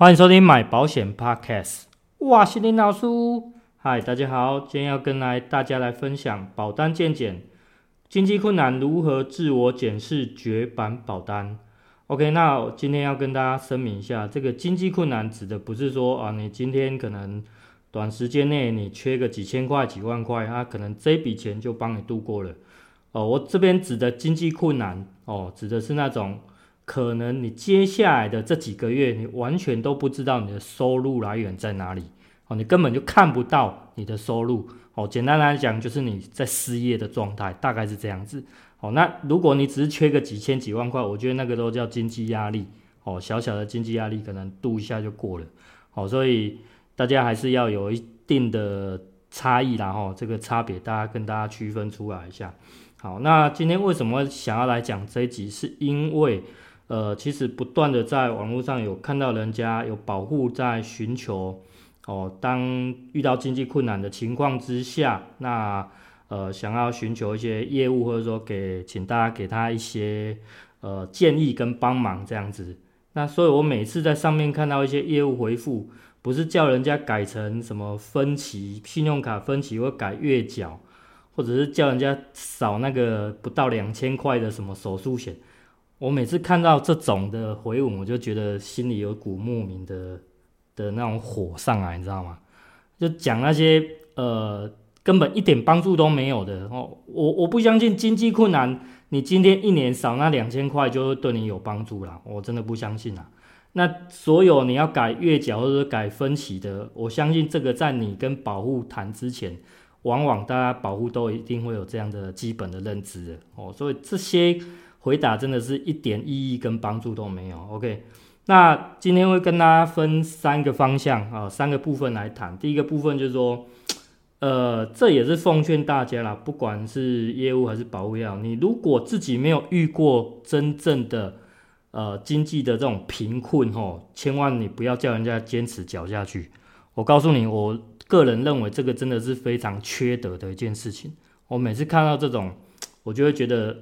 欢迎收听买保险 Podcast，哇，是林老师，嗨，大家好，今天要跟来大家来分享保单健检，经济困难如何自我检视绝版保单。OK，那今天要跟大家声明一下，这个经济困难指的不是说啊，你今天可能短时间内你缺个几千块、几万块，啊，可能这笔钱就帮你度过了。哦，我这边指的经济困难，哦，指的是那种。可能你接下来的这几个月，你完全都不知道你的收入来源在哪里哦，你根本就看不到你的收入哦。简单来讲，就是你在失业的状态，大概是这样子哦。那如果你只是缺个几千几万块，我觉得那个都叫经济压力哦，小小的经济压力可能度一下就过了哦。所以大家还是要有一定的差异啦哈，这个差别大家跟大家区分出来一下。好，那今天为什么想要来讲这一集，是因为。呃，其实不断的在网络上有看到人家有保护在寻求，哦，当遇到经济困难的情况之下，那呃想要寻求一些业务，或者说给请大家给他一些呃建议跟帮忙这样子。那所以我每次在上面看到一些业务回复，不是叫人家改成什么分期信用卡分期或改月缴，或者是叫人家扫那个不到两千块的什么手术险。我每次看到这种的回文，我就觉得心里有股莫名的的那种火上来，你知道吗？就讲那些呃根本一点帮助都没有的哦。我我不相信经济困难，你今天一年少那两千块就会对你有帮助啦。我真的不相信啊。那所有你要改月缴或者改分期的，我相信这个在你跟保户谈之前，往往大家保户都一定会有这样的基本的认知哦。所以这些。回答真的是一点意义跟帮助都没有。OK，那今天会跟大家分三个方向啊，三个部分来谈。第一个部分就是说，呃，这也是奉劝大家啦，不管是业务还是保户也好，你如果自己没有遇过真正的呃经济的这种贫困吼，千万你不要叫人家坚持缴下去。我告诉你，我个人认为这个真的是非常缺德的一件事情。我每次看到这种，我就会觉得。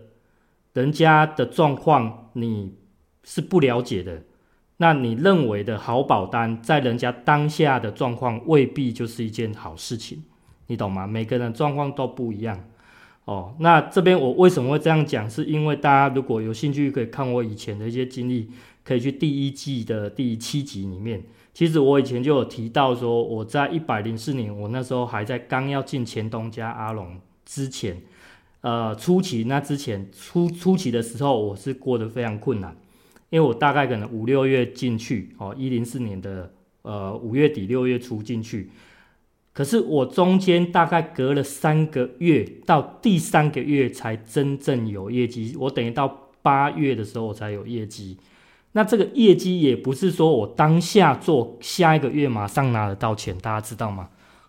人家的状况你是不了解的，那你认为的好保单，在人家当下的状况未必就是一件好事情，你懂吗？每个人状况都不一样哦。那这边我为什么会这样讲？是因为大家如果有兴趣，可以看我以前的一些经历，可以去第一季的第七集里面。其实我以前就有提到说，我在一百零四年，我那时候还在刚要进前东家阿龙之前。呃，初期那之前初初期的时候，我是过得非常困难，因为我大概可能五六月进去，哦，一零四年的呃五月底六月初进去，可是我中间大概隔了三个月，到第三个月才真正有业绩，我等于到八月的时候我才有业绩，那这个业绩也不是说我当下做，下一个月马上拿得到钱，大家知道吗？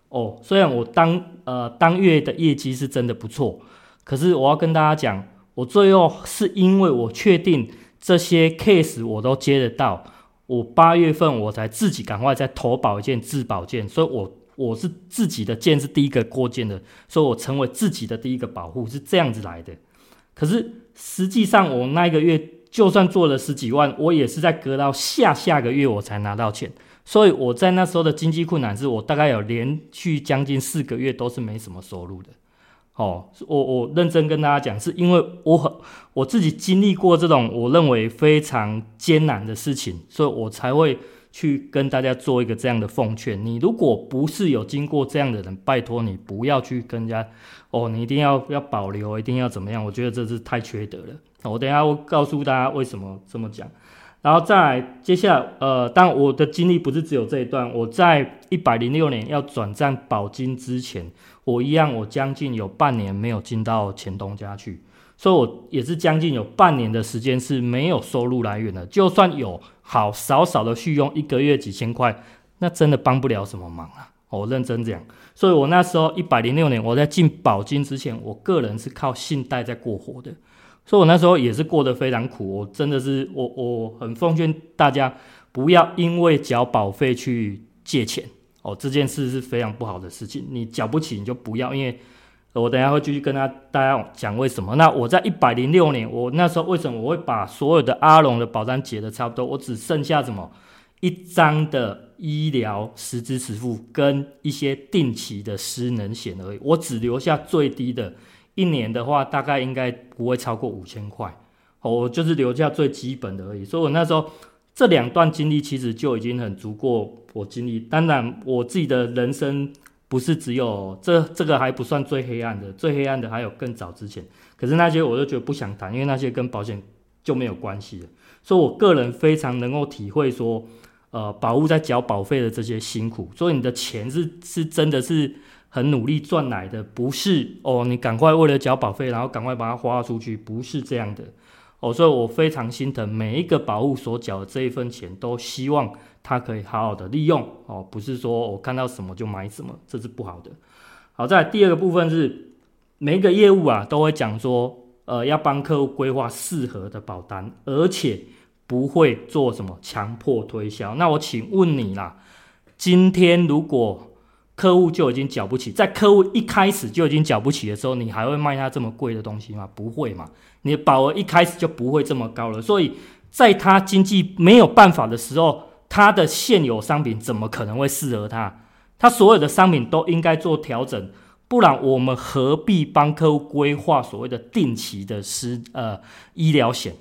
哦，虽然我当呃当月的业绩是真的不错。可是我要跟大家讲，我最后是因为我确定这些 case 我都接得到，我八月份我才自己赶快再投保一件自保件，所以我我是自己的件是第一个过件的，所以我成为自己的第一个保护是这样子来的。可是实际上我那一个月就算做了十几万，我也是在隔到下下个月我才拿到钱，所以我在那时候的经济困难是我大概有连续将近四个月都是没什么收入的。哦，我我认真跟大家讲，是因为我很我自己经历过这种我认为非常艰难的事情，所以我才会去跟大家做一个这样的奉劝。你如果不是有经过这样的人，拜托你不要去跟人家哦，你一定要要保留，一定要怎么样？我觉得这是太缺德了。我等下会告诉大家为什么这么讲。然后再来，接下来，呃，但我的经历不是只有这一段。我在一百零六年要转战保金之前，我一样，我将近有半年没有进到前东家去，所以我也是将近有半年的时间是没有收入来源的。就算有好少少的续用，一个月几千块，那真的帮不了什么忙啊！我认真讲，所以我那时候一百零六年我在进保金之前，我个人是靠信贷在过活的。所以，我那时候也是过得非常苦。我真的是，我我很奉劝大家，不要因为缴保费去借钱哦。这件事是非常不好的事情。你缴不起，你就不要。因为我等下会继续跟他大家讲为什么。那我在一百零六年，我那时候为什么我会把所有的阿龙的保单解得差不多？我只剩下什么一张的医疗实支实付跟一些定期的失能险而已。我只留下最低的，一年的话大概应该不会超过五千块。我就是留下最基本的而已。所以我那时候这两段经历其实就已经很足够我经历。当然，我自己的人生不是只有这这个还不算最黑暗的，最黑暗的还有更早之前。可是那些我都觉得不想谈，因为那些跟保险就没有关系了。所以我个人非常能够体会说。呃，保户在缴保费的这些辛苦，所以你的钱是是真的是很努力赚来的，不是哦，你赶快为了缴保费，然后赶快把它花出去，不是这样的哦。所以我非常心疼每一个保户所缴的这一分钱，都希望他可以好好的利用哦，不是说我看到什么就买什么，这是不好的。好，在第二个部分是每一个业务啊都会讲说，呃，要帮客户规划适合的保单，而且。不会做什么强迫推销。那我请问你啦，今天如果客户就已经缴不起，在客户一开始就已经缴不起的时候，你还会卖他这么贵的东西吗？不会嘛，你的保额一开始就不会这么高了。所以在他经济没有办法的时候，他的现有商品怎么可能会适合他？他所有的商品都应该做调整，不然我们何必帮客户规划所谓的定期的失呃医疗险？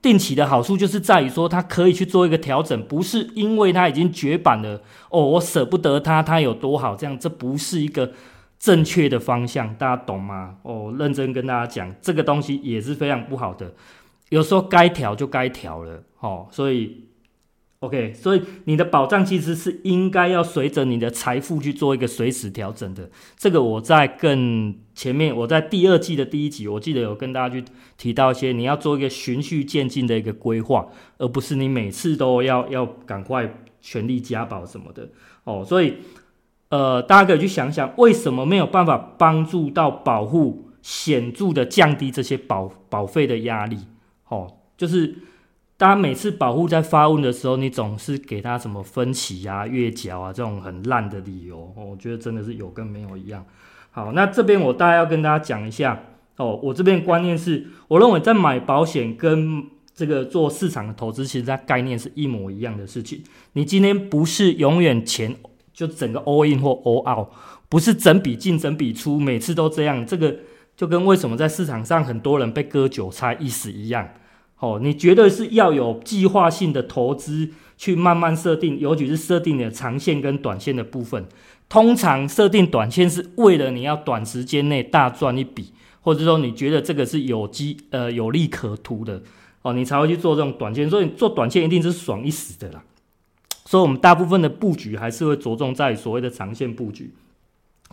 定期的好处就是在于说，它可以去做一个调整，不是因为它已经绝版了哦，我舍不得它，它有多好，这样这不是一个正确的方向，大家懂吗？哦，认真跟大家讲，这个东西也是非常不好的，有时候该调就该调了，哦，所以。OK，所以你的保障其实是应该要随着你的财富去做一个随时调整的。这个我在更前面，我在第二季的第一集，我记得有跟大家去提到一些，你要做一个循序渐进的一个规划，而不是你每次都要要赶快全力加保什么的。哦，所以呃，大家可以去想想，为什么没有办法帮助到保护显著的降低这些保保费的压力？哦，就是。大家每次保护在发问的时候，你总是给他什么分歧啊、月缴啊这种很烂的理由，我觉得真的是有跟没有一样。好，那这边我大概要跟大家讲一下哦，我这边观念是，我认为在买保险跟这个做市场的投资，其实它概念是一模一样的事情。你今天不是永远钱就整个 all in 或 all out，不是整笔进整笔出，每次都这样，这个就跟为什么在市场上很多人被割韭菜意思一样。哦，你绝对是要有计划性的投资，去慢慢设定，尤其是设定你的长线跟短线的部分。通常设定短线是为了你要短时间内大赚一笔，或者说你觉得这个是有机呃有利可图的哦，你才会去做这种短线。所以做短线一定是爽一时的啦。所以我们大部分的布局还是会着重在所谓的长线布局。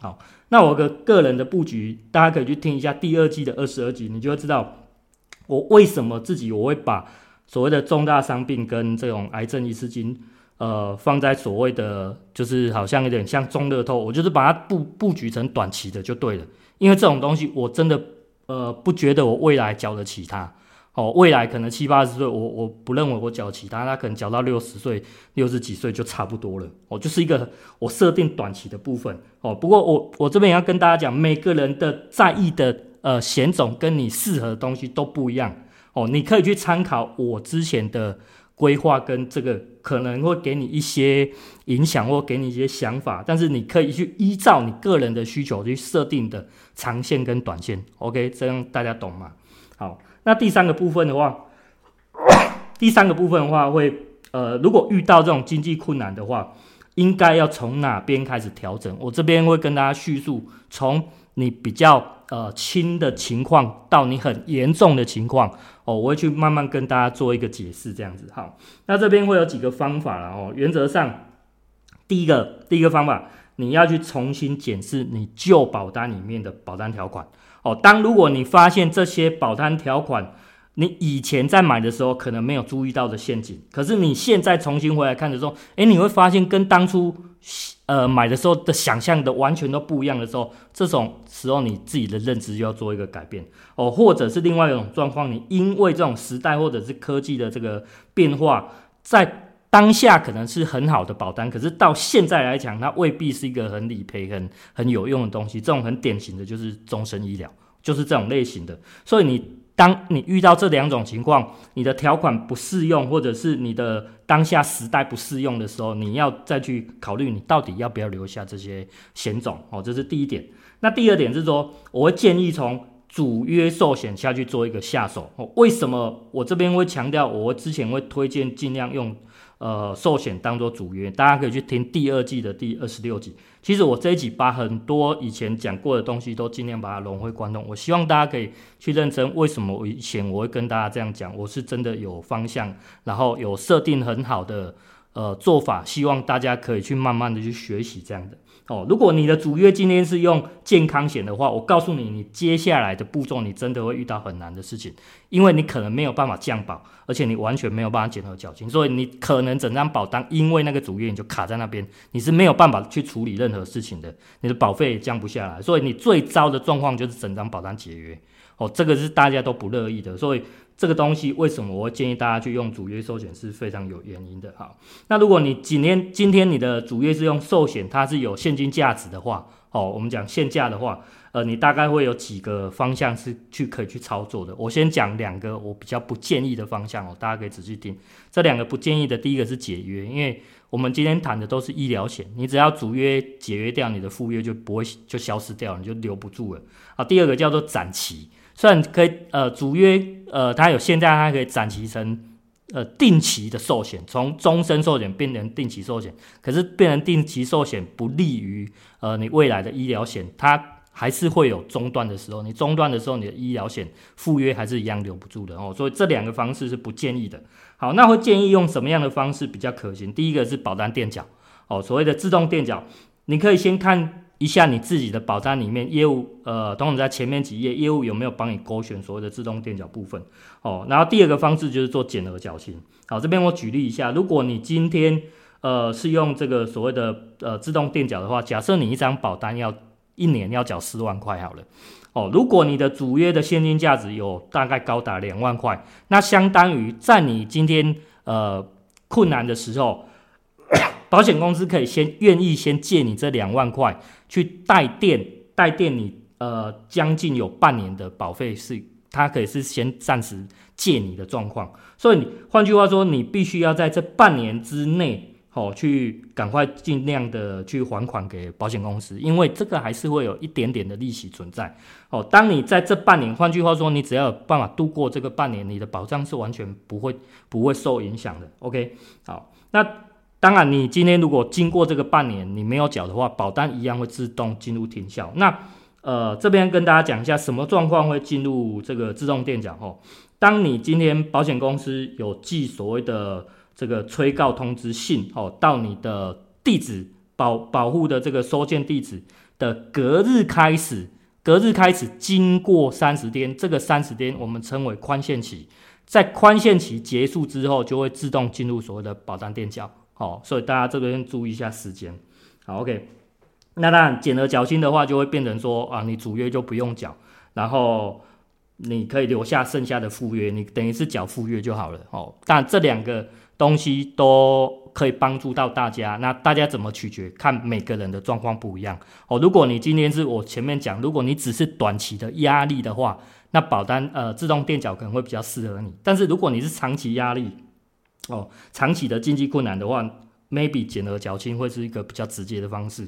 好，那我个个人的布局，大家可以去听一下第二季的二十二集，你就会知道。我为什么自己我会把所谓的重大伤病跟这种癌症一次金，呃，放在所谓的就是好像有点像中乐透，我就是把它布布局成短期的就对了。因为这种东西我真的呃不觉得我未来缴得起它。哦，未来可能七八十岁，我我不认为我缴得起它，它可能缴到六十岁、六十几岁就差不多了。哦，就是一个我设定短期的部分。哦，不过我我这边也要跟大家讲，每个人的在意的。呃，险种跟你适合的东西都不一样哦，你可以去参考我之前的规划，跟这个可能会给你一些影响，或给你一些想法，但是你可以去依照你个人的需求去设定的长线跟短线，OK，这样大家懂吗？好，那第三个部分的话，第三个部分的话会，呃，如果遇到这种经济困难的话，应该要从哪边开始调整？我这边会跟大家叙述从。你比较呃轻的情况到你很严重的情况哦，我会去慢慢跟大家做一个解释，这样子好。那这边会有几个方法了哦，原则上第一个第一个方法，你要去重新检视你旧保单里面的保单条款哦。当如果你发现这些保单条款，你以前在买的时候可能没有注意到的陷阱，可是你现在重新回来看的时候，诶，你会发现跟当初。呃，买的时候的想象的完全都不一样的时候，这种时候你自己的认知就要做一个改变哦，或者是另外一种状况，你因为这种时代或者是科技的这个变化，在当下可能是很好的保单，可是到现在来讲，它未必是一个很理赔、很很有用的东西。这种很典型的就是终身医疗，就是这种类型的。所以你当你遇到这两种情况，你的条款不适用，或者是你的当下时代不适用的时候，你要再去考虑你到底要不要留下这些险种哦，这是第一点。那第二点是说，我会建议从主约寿险下去做一个下手哦。为什么我这边会强调？我之前会推荐尽量用。呃，寿险当做主约，大家可以去听第二季的第二十六集。其实我这一集把很多以前讲过的东西都尽量把它融会贯通。我希望大家可以去认真，为什么我以前我会跟大家这样讲？我是真的有方向，然后有设定很好的呃做法，希望大家可以去慢慢的去学习这样的。哦，如果你的主约今天是用健康险的话，我告诉你，你接下来的步骤你真的会遇到很难的事情，因为你可能没有办法降保，而且你完全没有办法减核缴清，所以你可能整张保单因为那个主约你就卡在那边，你是没有办法去处理任何事情的，你的保费也降不下来，所以你最糟的状况就是整张保单解约。哦，这个是大家都不乐意的，所以。这个东西为什么我会建议大家去用主约寿险是非常有原因的。好，那如果你今天今天你的主约是用寿险，它是有现金价值的话，哦，我们讲现价的话，呃，你大概会有几个方向是去可以去操作的。我先讲两个我比较不建议的方向哦，大家可以仔细听。这两个不建议的，第一个是解约，因为我们今天谈的都是医疗险，你只要主约解约掉，你的副约就不会就消失掉，你就留不住了。啊，第二个叫做展期。虽然可以，呃，主约，呃，它有现在它可以展期成，呃，定期的寿险，从终身寿险变成定期寿险，可是变成定期寿险不利于，呃，你未来的医疗险，它还是会有中断的时候，你中断的时候，你的医疗险赴约还是一样留不住的哦，所以这两个方式是不建议的。好，那会建议用什么样的方式比较可行？第一个是保单垫缴，哦，所谓的自动垫缴，你可以先看。一下你自己的保单里面业务，呃，通常在前面几页业务有没有帮你勾选所谓的自动垫缴部分哦。然后第二个方式就是做减额缴清。好，这边我举例一下，如果你今天呃是用这个所谓的呃自动垫缴的话，假设你一张保单要一年要缴四万块好了哦。如果你的主约的现金价值有大概高达两万块，那相当于在你今天呃困难的时候。保险公司可以先愿意先借你这两万块去代垫，代垫你呃将近有半年的保费是，它可以是先暂时借你的状况，所以你换句话说，你必须要在这半年之内，哦，去赶快尽量的去还款给保险公司，因为这个还是会有一点点的利息存在，哦，当你在这半年，换句话说，你只要有办法度过这个半年，你的保障是完全不会不会受影响的，OK，好，那。当然，你今天如果经过这个半年你没有缴的话，保单一样会自动进入停效。那呃，这边跟大家讲一下，什么状况会进入这个自动垫缴？哦，当你今天保险公司有寄所谓的这个催告通知信哦，到你的地址保保护的这个收件地址的隔日开始，隔日开始经过三十天，这个三十天我们称为宽限期，在宽限期结束之后，就会自动进入所谓的保单垫缴。好，所以大家这边注意一下时间。好，OK。那当然减了缴清的话，就会变成说啊，你主约就不用缴，然后你可以留下剩下的附约，你等于是缴附约就好了。哦，但这两个东西都可以帮助到大家。那大家怎么取决？看每个人的状况不一样。哦，如果你今天是我前面讲，如果你只是短期的压力的话，那保单呃自动垫缴可能会比较适合你。但是如果你是长期压力，哦，长期的经济困难的话，maybe 减额缴清会是一个比较直接的方式。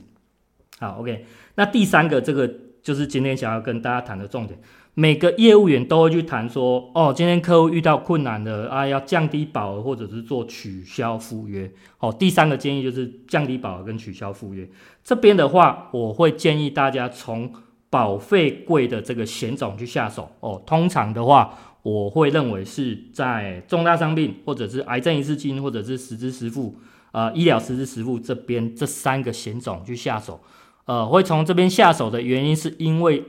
好，OK，那第三个这个就是今天想要跟大家谈的重点。每个业务员都会去谈说，哦，今天客户遇到困难了啊，要降低保额或者是做取消附约。哦，第三个建议就是降低保额跟取消附约。这边的话，我会建议大家从保费贵的这个险种去下手。哦，通常的话。我会认为是在重大伤病，或者是癌症一次性，或者是实支实付，呃，医疗实支实付这边这三个险种去下手，呃，会从这边下手的原因是因为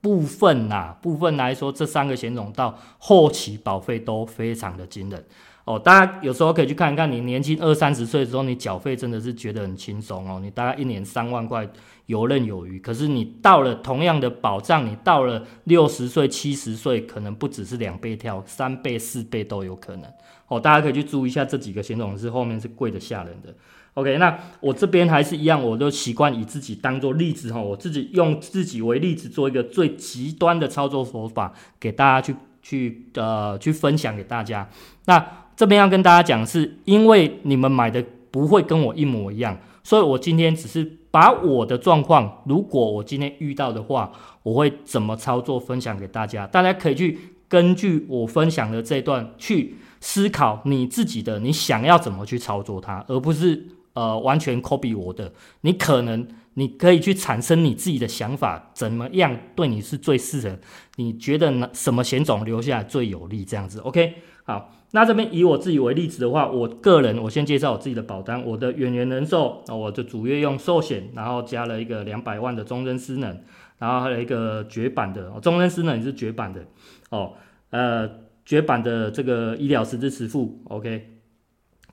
部分呐、啊，部分来说这三个险种到后期保费都非常的惊人。哦，大家有时候可以去看一看，你年轻二三十岁的时候，你缴费真的是觉得很轻松哦，你大概一年三万块游刃有余。可是你到了同样的保障，你到了六十岁、七十岁，可能不只是两倍跳，三倍、四倍都有可能。哦，大家可以去注意一下这几个险种是后面是贵的吓人的。OK，那我这边还是一样，我都习惯以自己当做例子哈，我自己用自己为例子做一个最极端的操作手法给大家去。去呃去分享给大家。那这边要跟大家讲，是因为你们买的不会跟我一模一样，所以我今天只是把我的状况，如果我今天遇到的话，我会怎么操作分享给大家，大家可以去根据我分享的这段去思考你自己的，你想要怎么去操作它，而不是呃完全 copy 我的，你可能。你可以去产生你自己的想法，怎么样对你是最适合？你觉得呢？什么险种留下来最有利？这样子，OK？好，那这边以我自己为例子的话，我个人我先介绍我自己的保单，我的远洋人寿，我的主业用寿险，然后加了一个两百万的终身失能，然后还有一个绝版的终身失能也是绝版的哦，呃，绝版的这个医疗实支实付，OK？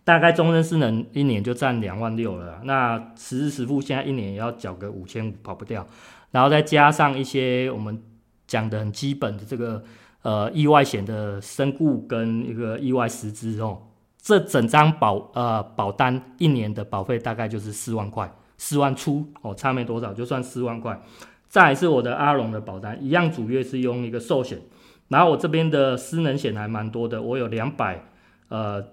大概终身失能一年就占两万六了，那实支实付现在一年也要缴个五千五，跑不掉。然后再加上一些我们讲的很基本的这个呃意外险的身故跟一个意外实支哦，这整张保呃保单一年的保费大概就是四万块，四万出哦，差没多少，就算四万块。再是我的阿龙的保单，一样主业是用一个寿险，然后我这边的失能险还蛮多的，我有两百呃。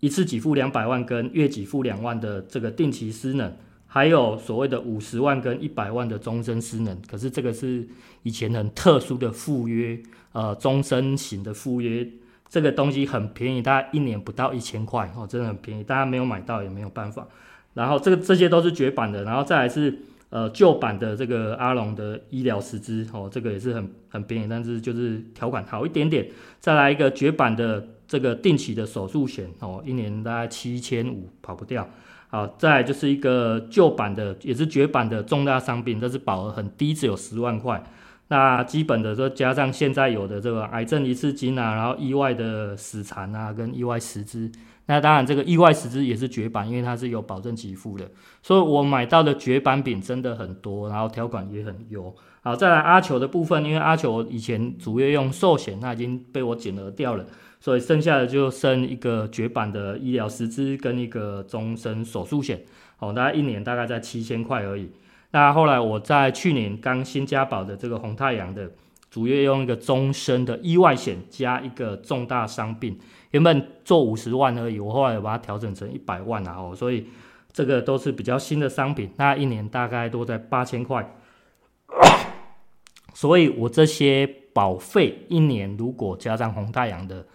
一次给付两百万跟月给付两万的这个定期失能，还有所谓的五十万跟一百万的终身失能。可是这个是以前很特殊的附约，呃，终身型的附约，这个东西很便宜，大概一年不到一千块哦，真的很便宜，大家没有买到也没有办法。然后这个这些都是绝版的，然后再来是呃旧版的这个阿龙的医疗十支哦，这个也是很很便宜，但是就是条款好一点点。再来一个绝版的。这个定期的手术险哦，一年大概七千五跑不掉。好，再就是一个旧版的，也是绝版的重大伤病，但是保额很低，只有十万块。那基本的说，加上现在有的这个癌症一次金啊，然后意外的死残啊，跟意外实支。那当然这个意外十支也是绝版，因为它是有保证给付的。所以我买到的绝版品真的很多，然后条款也很优。好，再来阿球的部分，因为阿球以前主业用寿险，那已经被我减额掉了。所以剩下的就剩一个绝版的医疗十支跟一个终身手术险，哦，大概一年大概在七千块而已。那后来我在去年刚新加保的这个红太阳的主业用一个终身的意外险加一个重大伤病，原本做五十万而已，我后来把它调整成一百万了哦，所以这个都是比较新的商品，那一年大概都在八千块。所以我这些保费一年如果加上红太阳的。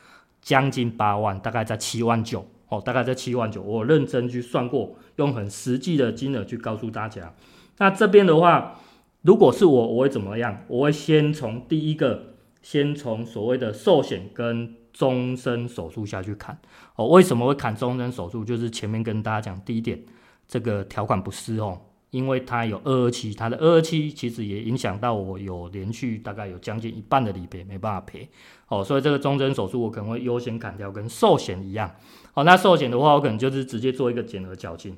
将近八万，大概在七万九哦，大概在七万九。我认真去算过，用很实际的金额去告诉大家。那这边的话，如果是我，我会怎么样？我会先从第一个，先从所谓的寿险跟终身手术下去砍哦。为什么会砍终身手术？就是前面跟大家讲第一点，这个条款不适用。因为它有二二七，它的二二七其实也影响到我有连续大概有将近一半的理赔没办法赔哦，所以这个终身手术我可能会优先砍掉，跟寿险一样哦。那寿险的话，我可能就是直接做一个减额缴清。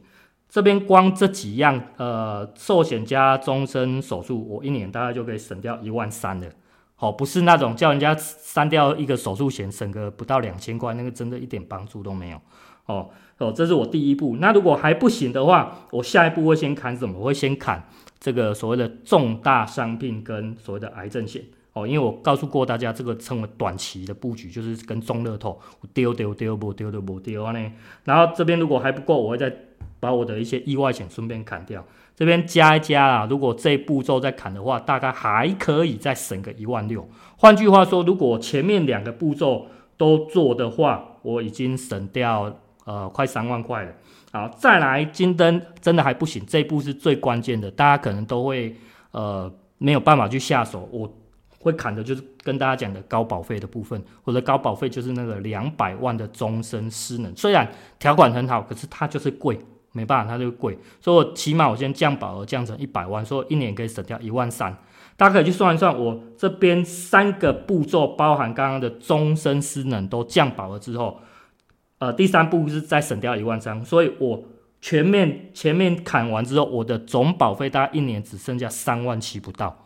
这边光这几样呃，寿险加终身手术，我一年大概就可以省掉一万三了。哦，不是那种叫人家删掉一个手术险省个不到两千块，那个真的一点帮助都没有哦。哦，这是我第一步。那如果还不行的话，我下一步会先砍什么？我会先砍这个所谓的重大伤病跟所谓的癌症险。哦，因为我告诉过大家，这个称为短期的布局，就是跟中乐透丢丢丢不丢都不丢呢。然后这边如果还不够，我会再把我的一些意外险顺便砍掉。这边加一加啊，如果这步骤再砍的话，大概还可以再省个一万六。换句话说，如果前面两个步骤都做的话，我已经省掉。呃，快三万块了。好，再来金灯真的还不行，这一步是最关键的，大家可能都会呃没有办法去下手。我会砍的就是跟大家讲的高保费的部分，或者高保费就是那个两百万的终身失能。虽然条款很好，可是它就是贵，没办法，它就贵。所以我起码我先降保额降成一百万，所以一年可以省掉一万三。大家可以去算一算，我这边三个步骤包含刚刚的终身失能都降保了之后。呃，第三步是再省掉一万三，所以我全面前面砍完之后，我的总保费大概一年只剩下三万七不到。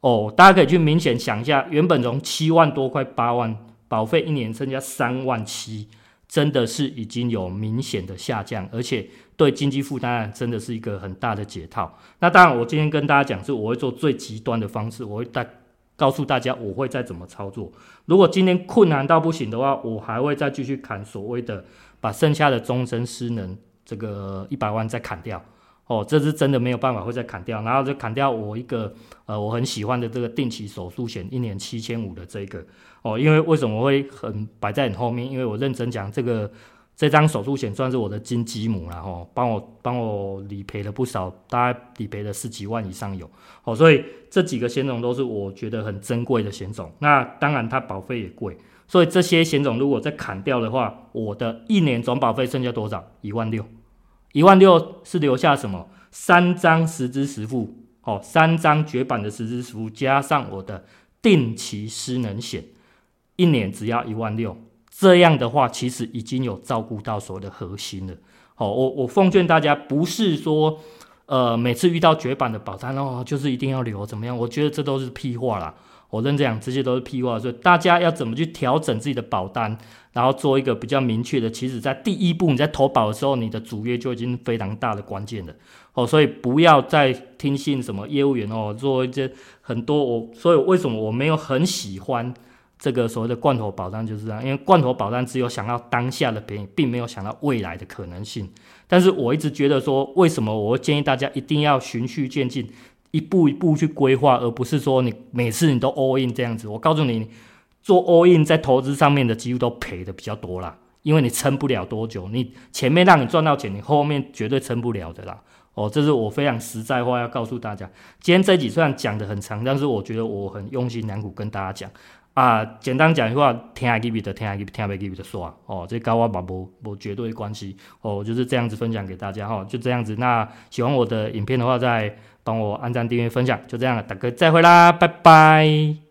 哦，大家可以去明显想一下，原本从七万多块八万保费，一年剩下三万七，真的是已经有明显的下降，而且对经济负担真的是一个很大的解套。那当然，我今天跟大家讲是，我会做最极端的方式，我会带告诉大家我会再怎么操作。如果今天困难到不行的话，我还会再继续砍所谓的把剩下的终身失能这个一百万再砍掉。哦，这是真的没有办法会再砍掉，然后就砍掉我一个呃我很喜欢的这个定期手术险，一年七千五的这个哦，因为为什么我会很摆在你后面？因为我认真讲这个。这张手术险算是我的金鸡母了吼，帮我帮我理赔了不少，大概理赔了十几万以上有，哦，所以这几个险种都是我觉得很珍贵的险种。那当然它保费也贵，所以这些险种如果再砍掉的话，我的一年总保费剩下多少？一万六，一万六是留下什么？三张十支十付，哦，三张绝版的十支十付，加上我的定期失能险，一年只要一万六。这样的话，其实已经有照顾到所谓的核心了。好，我我奉劝大家，不是说，呃，每次遇到绝版的保单哦，就是一定要留怎么样？我觉得这都是屁话啦。我认这样，这些都是屁话。所以大家要怎么去调整自己的保单，然后做一个比较明确的。其实，在第一步你在投保的时候，你的主约就已经非常大的关键了。哦，所以不要再听信什么业务员哦，做一些很多我，所以为什么我没有很喜欢？这个所谓的罐头保单就是这样，因为罐头保单只有想到当下的便宜，并没有想到未来的可能性。但是我一直觉得说，为什么我建议大家一定要循序渐进，一步一步去规划，而不是说你每次你都 all in 这样子。我告诉你，做 all in 在投资上面的几乎都赔的比较多啦，因为你撑不了多久。你前面让你赚到钱，你后面绝对撑不了的啦。哦，这是我非常实在话要告诉大家。今天这集虽然讲得很长，但是我觉得我很用心良苦跟大家讲。啊，简单讲一句话，听阿 give 的，听阿 give，听阿 give 的说哦，这跟我嘛无无绝对关系哦，就是这样子分享给大家哈、哦，就这样子。那喜欢我的影片的话，在帮我按赞、订阅、分享，就这样了，大哥再会啦，拜拜。